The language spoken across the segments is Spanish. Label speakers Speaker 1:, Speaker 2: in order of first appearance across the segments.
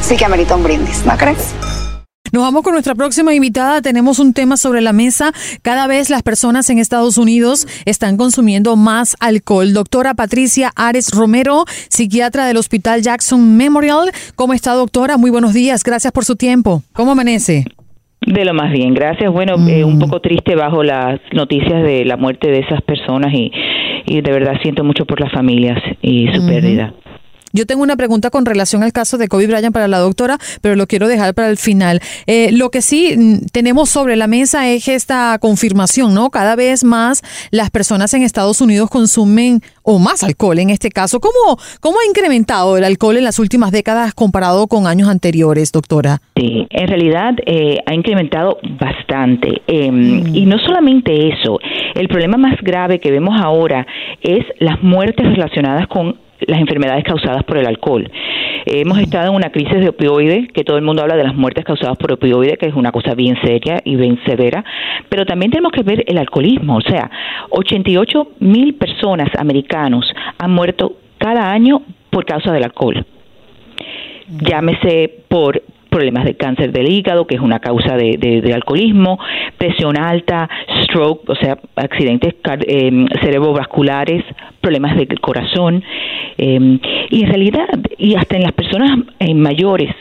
Speaker 1: sí que amerita un brindis, ¿no crees?
Speaker 2: Nos vamos con nuestra próxima invitada. Tenemos un tema sobre la mesa. Cada vez las personas en Estados Unidos están consumiendo más alcohol. Doctora Patricia Ares Romero, psiquiatra del Hospital Jackson Memorial. ¿Cómo está, doctora? Muy buenos días. Gracias por su tiempo. ¿Cómo amanece?
Speaker 3: De lo más bien, gracias. Bueno, eh, un poco triste bajo las noticias de la muerte de esas personas y, y de verdad siento mucho por las familias y su pérdida.
Speaker 2: Yo tengo una pregunta con relación al caso de Kobe Bryant para la doctora, pero lo quiero dejar para el final. Eh, lo que sí mm, tenemos sobre la mesa es esta confirmación, ¿no? Cada vez más las personas en Estados Unidos consumen o más alcohol en este caso. ¿Cómo, cómo ha incrementado el alcohol en las últimas décadas comparado con años anteriores, doctora?
Speaker 3: Sí, en realidad eh, ha incrementado bastante. Em, y no solamente eso, el problema más grave que vemos ahora es las muertes relacionadas con las enfermedades causadas por el alcohol. hemos estado en una crisis de opioides, que todo el mundo habla de las muertes causadas por opioides, que es una cosa bien seria y bien severa, pero también tenemos que ver el alcoholismo, o sea, 88 mil personas americanos han muerto cada año por causa del alcohol. Llámese por problemas de cáncer del hígado, que es una causa de, alcoholismo, presión alta, stroke, o sea, accidentes eh, cerebrovasculares, problemas del corazón, em, y en realidad, y hasta en las personas eh, mayores,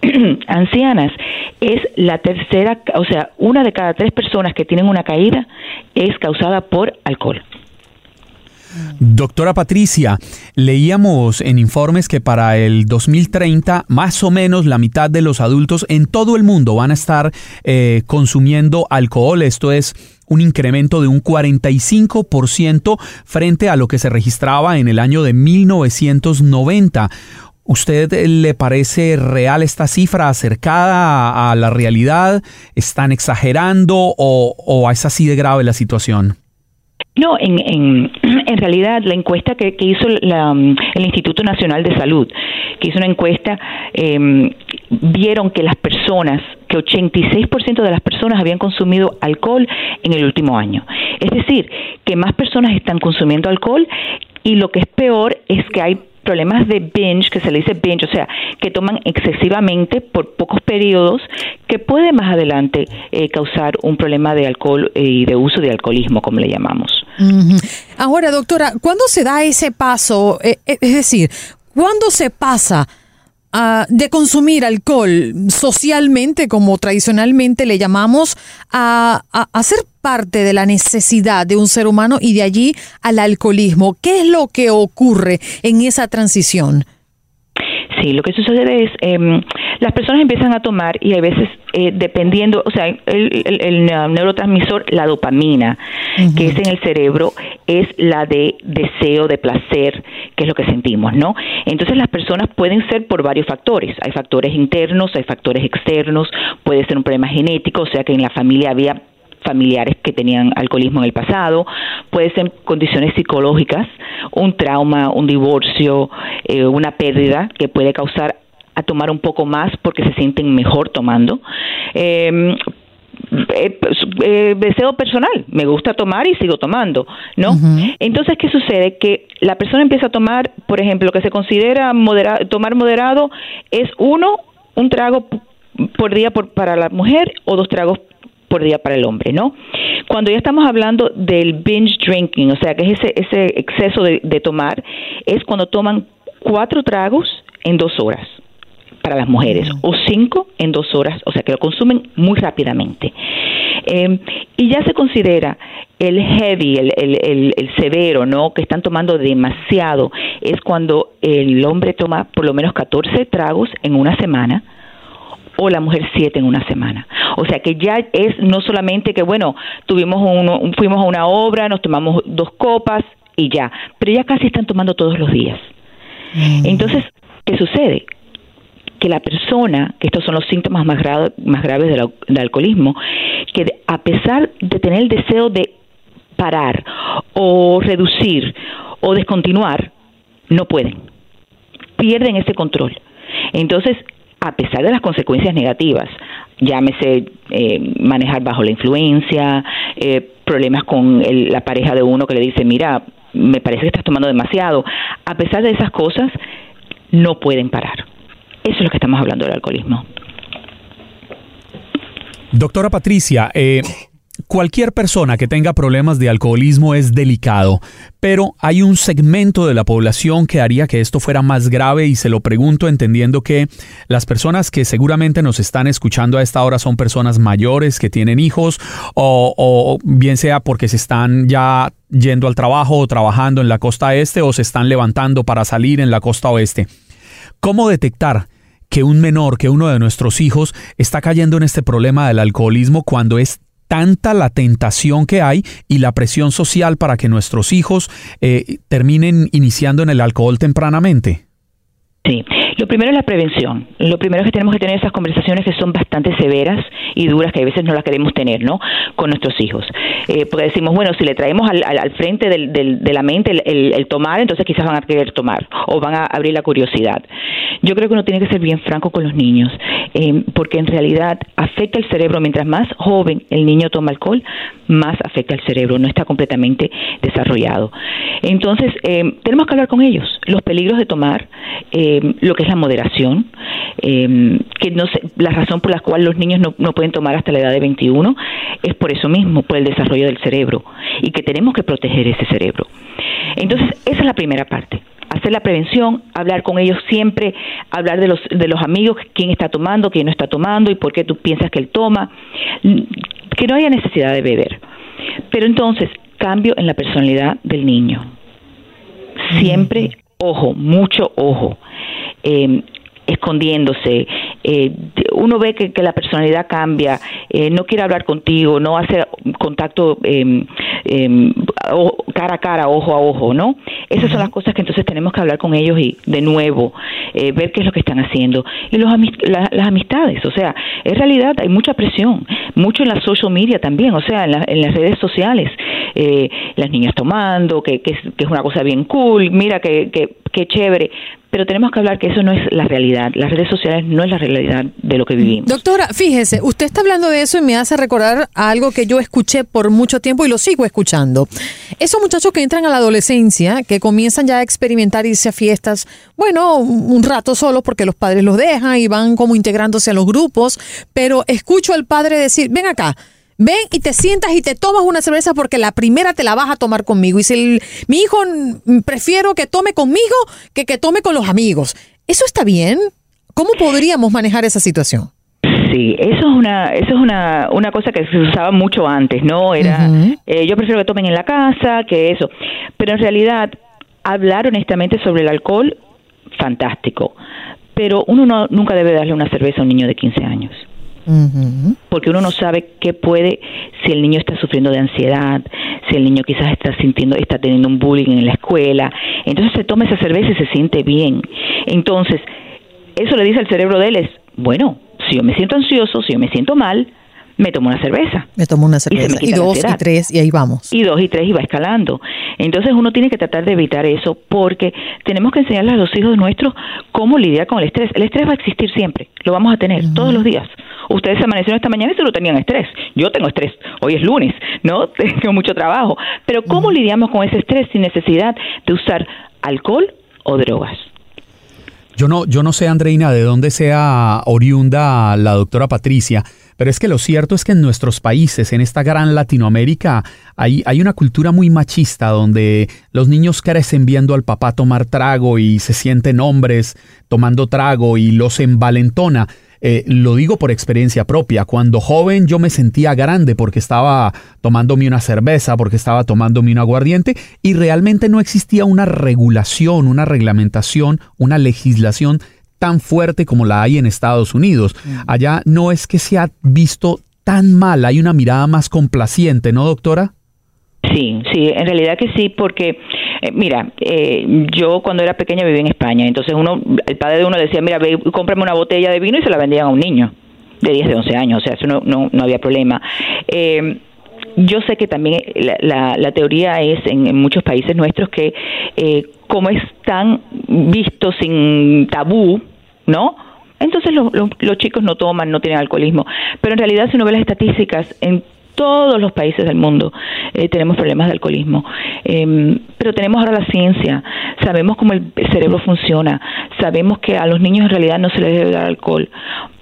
Speaker 3: ancianas, es la tercera, o sea, una de cada tres personas que tienen una caída es causada por alcohol.
Speaker 4: Doctora Patricia, leíamos en informes que para el 2030 más o menos la mitad de los adultos en todo el mundo van a estar eh, consumiendo alcohol. Esto es un incremento de un 45% frente a lo que se registraba en el año de 1990. ¿Usted le parece real esta cifra, acercada a la realidad? ¿Están exagerando o es así de grave la situación?
Speaker 3: No, en, en, realidad la encuesta que, hizo la, el Instituto Nacional de Salud, que hizo una encuesta, eh, vieron que las personas, que 86% de las personas habían consumido alcohol en el último año. Es decir, que más personas están consumiendo alcohol y lo que es peor es que hay problemas de binge, que se le dice binge, o sea, que toman excesivamente por pocos periodos, que puede más adelante eh, causar un problema de alcohol eh, y de uso de alcoholismo, como le llamamos.
Speaker 2: Ahora, doctora, ¿cuándo se da ese paso? Eh, es decir, ¿cuándo se pasa? de consumir alcohol socialmente, como tradicionalmente le llamamos, a, a, ser parte de la necesidad de un ser humano y de allí al alcoholismo. ¿Qué es lo que ocurre en esa transición?
Speaker 3: Sí, lo que sucede es, eh, las personas empiezan a tomar y a veces, eh, dependiendo, o sea, el, el, neurotransmisor, la dopamina, que es en el cerebro, es la de deseo, de placer, que es lo que sentimos, ¿no? Entonces las personas pueden ser por varios factores. Hay factores internos, hay factores externos, puede ser un problema genético, o sea que en la familia había familiares que tenían alcoholismo en el pasado, puede ser condiciones psicológicas, un trauma, un divorcio, eh, una pérdida que puede causar a tomar un poco más porque se sienten mejor tomando. Eh, eh, pues, eh, deseo personal, me gusta tomar y sigo tomando, ¿no? Entonces, ¿qué sucede? Que la persona empieza a tomar, por ejemplo, lo que se considera tomar moderado es uno, un trago por día por, para la mujer o dos tragos por día para el hombre, ¿no? Cuando ya estamos hablando del binge drinking, o sea, que es ese, ese exceso de, de tomar, es cuando toman cuatro tragos en dos horas para las mujeres o cinco en dos horas, o sea que lo consumen muy rápidamente. Eh, y ya se considera el heavy, el, el, el, severo, ¿no? Que están tomando demasiado, es cuando el hombre toma por lo menos 14 tragos en una semana o la mujer siete en una semana. O sea que ya es no solamente que, bueno, tuvimos uno, fuimos a una obra, nos tomamos dos copas y ya, pero ya casi están tomando todos los días. Mm. Entonces, ¿qué sucede? que la persona, que estos son los síntomas más, más graves del, alcoholismo, que a pesar de tener el deseo de parar o reducir o descontinuar, no pueden. Pierden ese control. Entonces, a pesar de las consecuencias negativas, llámese eh, manejar bajo la influencia, eh, problemas con la pareja de uno que le dice, mira, me parece que estás tomando demasiado, a pesar de esas cosas, no pueden parar. Eso es lo que estamos hablando del alcoholismo.
Speaker 4: Doctora Patricia, eh, cualquier persona que tenga problemas de alcoholismo es delicado, pero hay un segmento de la población que haría que esto fuera más grave y se lo pregunto entendiendo que las personas que seguramente nos están escuchando a esta hora son personas mayores que tienen hijos o, o bien sea porque se están ya yendo al trabajo o trabajando en la costa este o se están levantando para salir en la costa oeste. ¿Cómo detectar que un menor, que uno de nuestros hijos, está cayendo en este problema del alcoholismo cuando es tanta la tentación que hay y la presión social para que nuestros hijos eh, terminen iniciando en el alcohol tempranamente?
Speaker 3: Sí, lo primero es la prevención. Lo primero es que tenemos que tener esas conversaciones que son bastante severas y duras, que a veces no las queremos tener, ¿no? Con nuestros hijos. Eh, porque decimos, bueno, si le traemos al, al, frente del, de la mente el, tomar, entonces quizás van a querer tomar o van a abrir la curiosidad. Yo creo que uno tiene que ser bien franco con los niños, eh, porque en realidad afecta el cerebro. Mientras más joven el niño toma alcohol, más afecta el cerebro, no está completamente desarrollado. Entonces, eh, tenemos que hablar con ellos, los peligros de tomar, lo que es la moderación, que no sé, la razón por la cual los niños no, no pueden tomar hasta la edad de 21 es por eso mismo, por el desarrollo del cerebro, y que tenemos que proteger ese cerebro. Entonces, esa es la primera parte hacer la prevención, hablar con ellos siempre, hablar de los, de los amigos, quién está tomando, quién no está tomando y por qué tú piensas que él toma, que no haya necesidad de beber. Pero entonces, cambio en la personalidad del niño. Siempre, ojo, mucho ojo. Eh, escondiéndose, eh, uno ve que, la personalidad cambia, eh, no quiere hablar contigo, no hace contacto em, em, cara a cara, ojo a ojo, ¿no? Esas son las cosas que entonces tenemos que hablar con ellos y de nuevo eh, ver qué es lo que están haciendo. Y los las amistades, o sea, en realidad hay mucha presión, mucho en la social media también, o sea, en, en las redes sociales, las niñas tomando, que, que, es, que, es, una cosa bien cool, mira que, que, que chévere, pero tenemos que hablar que eso no es la realidad. Las redes sociales no es la realidad de lo que vivimos.
Speaker 2: Doctora, fíjese, usted está hablando de eso y me hace recordar algo que yo escuché por mucho tiempo y lo sigo escuchando. Esos muchachos que entran a la adolescencia, que comienzan ya a experimentar irse a fiestas, bueno, un rato solo porque los padres los dejan y van como integrándose a los grupos, pero escucho al padre decir, ven acá, Ven y te sientas y te tomas una cerveza porque la primera te la vas a tomar conmigo. Y si mi hijo prefiero que tome conmigo que que tome con los amigos. ¿Eso está bien? ¿Cómo podríamos manejar esa situación?
Speaker 3: Sí, eso es una, eso es una, una cosa que se usaba mucho antes, ¿no? Era, eh, yo prefiero que tomen en la casa, que eso. Pero en realidad, hablar honestamente sobre el alcohol, fantástico. Pero uno no, nunca debe darle una cerveza a un niño de 15 años porque uno no sabe qué puede, si el niño está sufriendo de ansiedad, si el niño quizás está sintiendo, está teniendo un bullying en la escuela, entonces se toma esa cerveza y se siente bien. Entonces, eso le dice al cerebro de él es, bueno, si yo me siento ansioso, si yo me siento mal, me tomo una cerveza.
Speaker 2: Me tomo una cerveza. Y, dos, y tres, y ahí vamos.
Speaker 3: Y dos, y tres, y va escalando. Entonces uno tiene que tratar de evitar eso porque tenemos que enseñarles a los hijos nuestros cómo lidiar con el estrés. El estrés va a existir siempre, lo vamos a tener todos los días. Ustedes se amanecieron esta mañana y solo tenían estrés. Yo tengo estrés. Hoy es lunes, ¿no? Tengo mucho trabajo. Pero ¿cómo lidiamos con ese estrés sin necesidad de usar alcohol o drogas?
Speaker 4: Yo no, yo no sé, Andreina, de dónde sea oriunda la doctora Patricia, pero es que lo cierto es que en nuestros países, en esta gran Latinoamérica, hay, hay una cultura muy machista donde los niños crecen viendo al papá tomar trago y se sienten hombres tomando trago y los envalentona. Eh, lo digo por experiencia propia. Cuando joven yo me sentía grande porque estaba tomándome una cerveza, porque estaba tomándome un aguardiente y realmente no existía una regulación, una reglamentación, una legislación tan fuerte como la hay en Estados Unidos. Mm. Allá no es que se ha visto tan mal, hay una mirada más complaciente, ¿no, doctora?
Speaker 3: Sí, sí, en realidad que sí, porque eh, mira, eh, yo cuando era pequeña vivía en España, entonces uno, el padre de uno decía, mira, ve, cómprame una botella de vino y se la vendían a un niño de 10, de 11 años, o sea, eso no, no, no había problema. Eh, yo sé que también la, la, teoría es en, muchos países nuestros que como es tan visto sin tabú, ¿no? Entonces los chicos no toman, no tienen alcoholismo. Pero en realidad si uno ve las estadísticas, en todos los países del mundo eh, tenemos problemas de alcoholismo. Em, pero tenemos ahora la ciencia, sabemos cómo el cerebro funciona, sabemos que a los niños en realidad no se les debe dar alcohol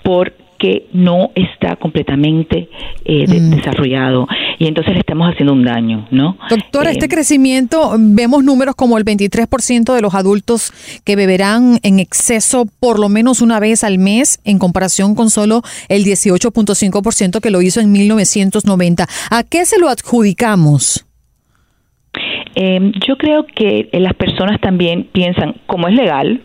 Speaker 3: por que no está completamente eh, mm. desarrollado y entonces le estamos haciendo un daño, ¿no?
Speaker 2: Doctora, este eh, crecimiento, vemos números como el 23% de los adultos que beberán en exceso por lo menos una vez al mes en comparación con solo el 18.5% que lo hizo en 1990. ¿A qué se lo adjudicamos?
Speaker 3: Eh, yo creo que las personas también piensan, como es legal,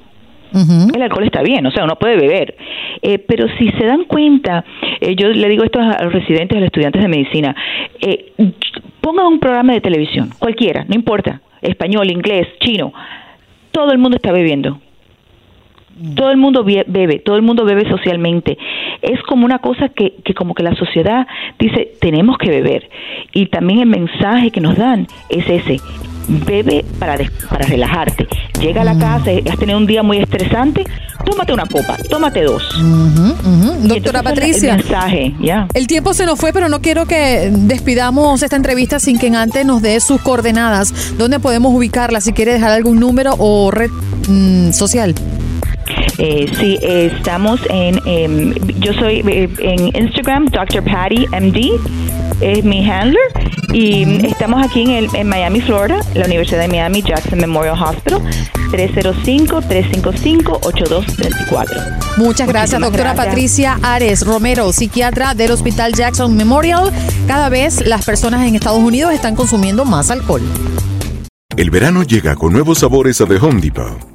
Speaker 3: el alcohol está bien, o sea, uno puede beber. Eh, pero si se dan cuenta, eh, yo le digo esto a los residentes, a los estudiantes de medicina, eh, pongan un programa de televisión, cualquiera, no importa, español, inglés, chino, todo el mundo está bebiendo. Todo el mundo bebe, todo el mundo bebe socialmente. Es como una cosa que, que como que la sociedad dice, tenemos que beber. Y también el mensaje que nos dan es ese, bebe para, para relajarte. Llega a la mm. casa, has tenido un día muy estresante, tómate una copa, tómate dos.
Speaker 2: Doctora Patricia,
Speaker 3: el, mensaje,
Speaker 2: el tiempo se nos fue, pero no quiero que despidamos esta entrevista sin que antes nos dé sus coordenadas. ¿Dónde podemos ubicarla? Si quiere dejar algún número o red mm, social.
Speaker 3: Eh, sí, estamos en, em, yo soy eh, en Instagram, Dr. Patty MD, es mi handler, y estamos aquí en, en Miami, Florida, la Universidad de Miami, Jackson Memorial Hospital, 305-355-8234.
Speaker 2: Muchas gracias, doctora Patricia Ares Romero, psiquiatra del Hospital Jackson Memorial. Cada vez las personas en Estados Unidos están consumiendo más alcohol.
Speaker 5: El verano llega con nuevos sabores a The Home Depot.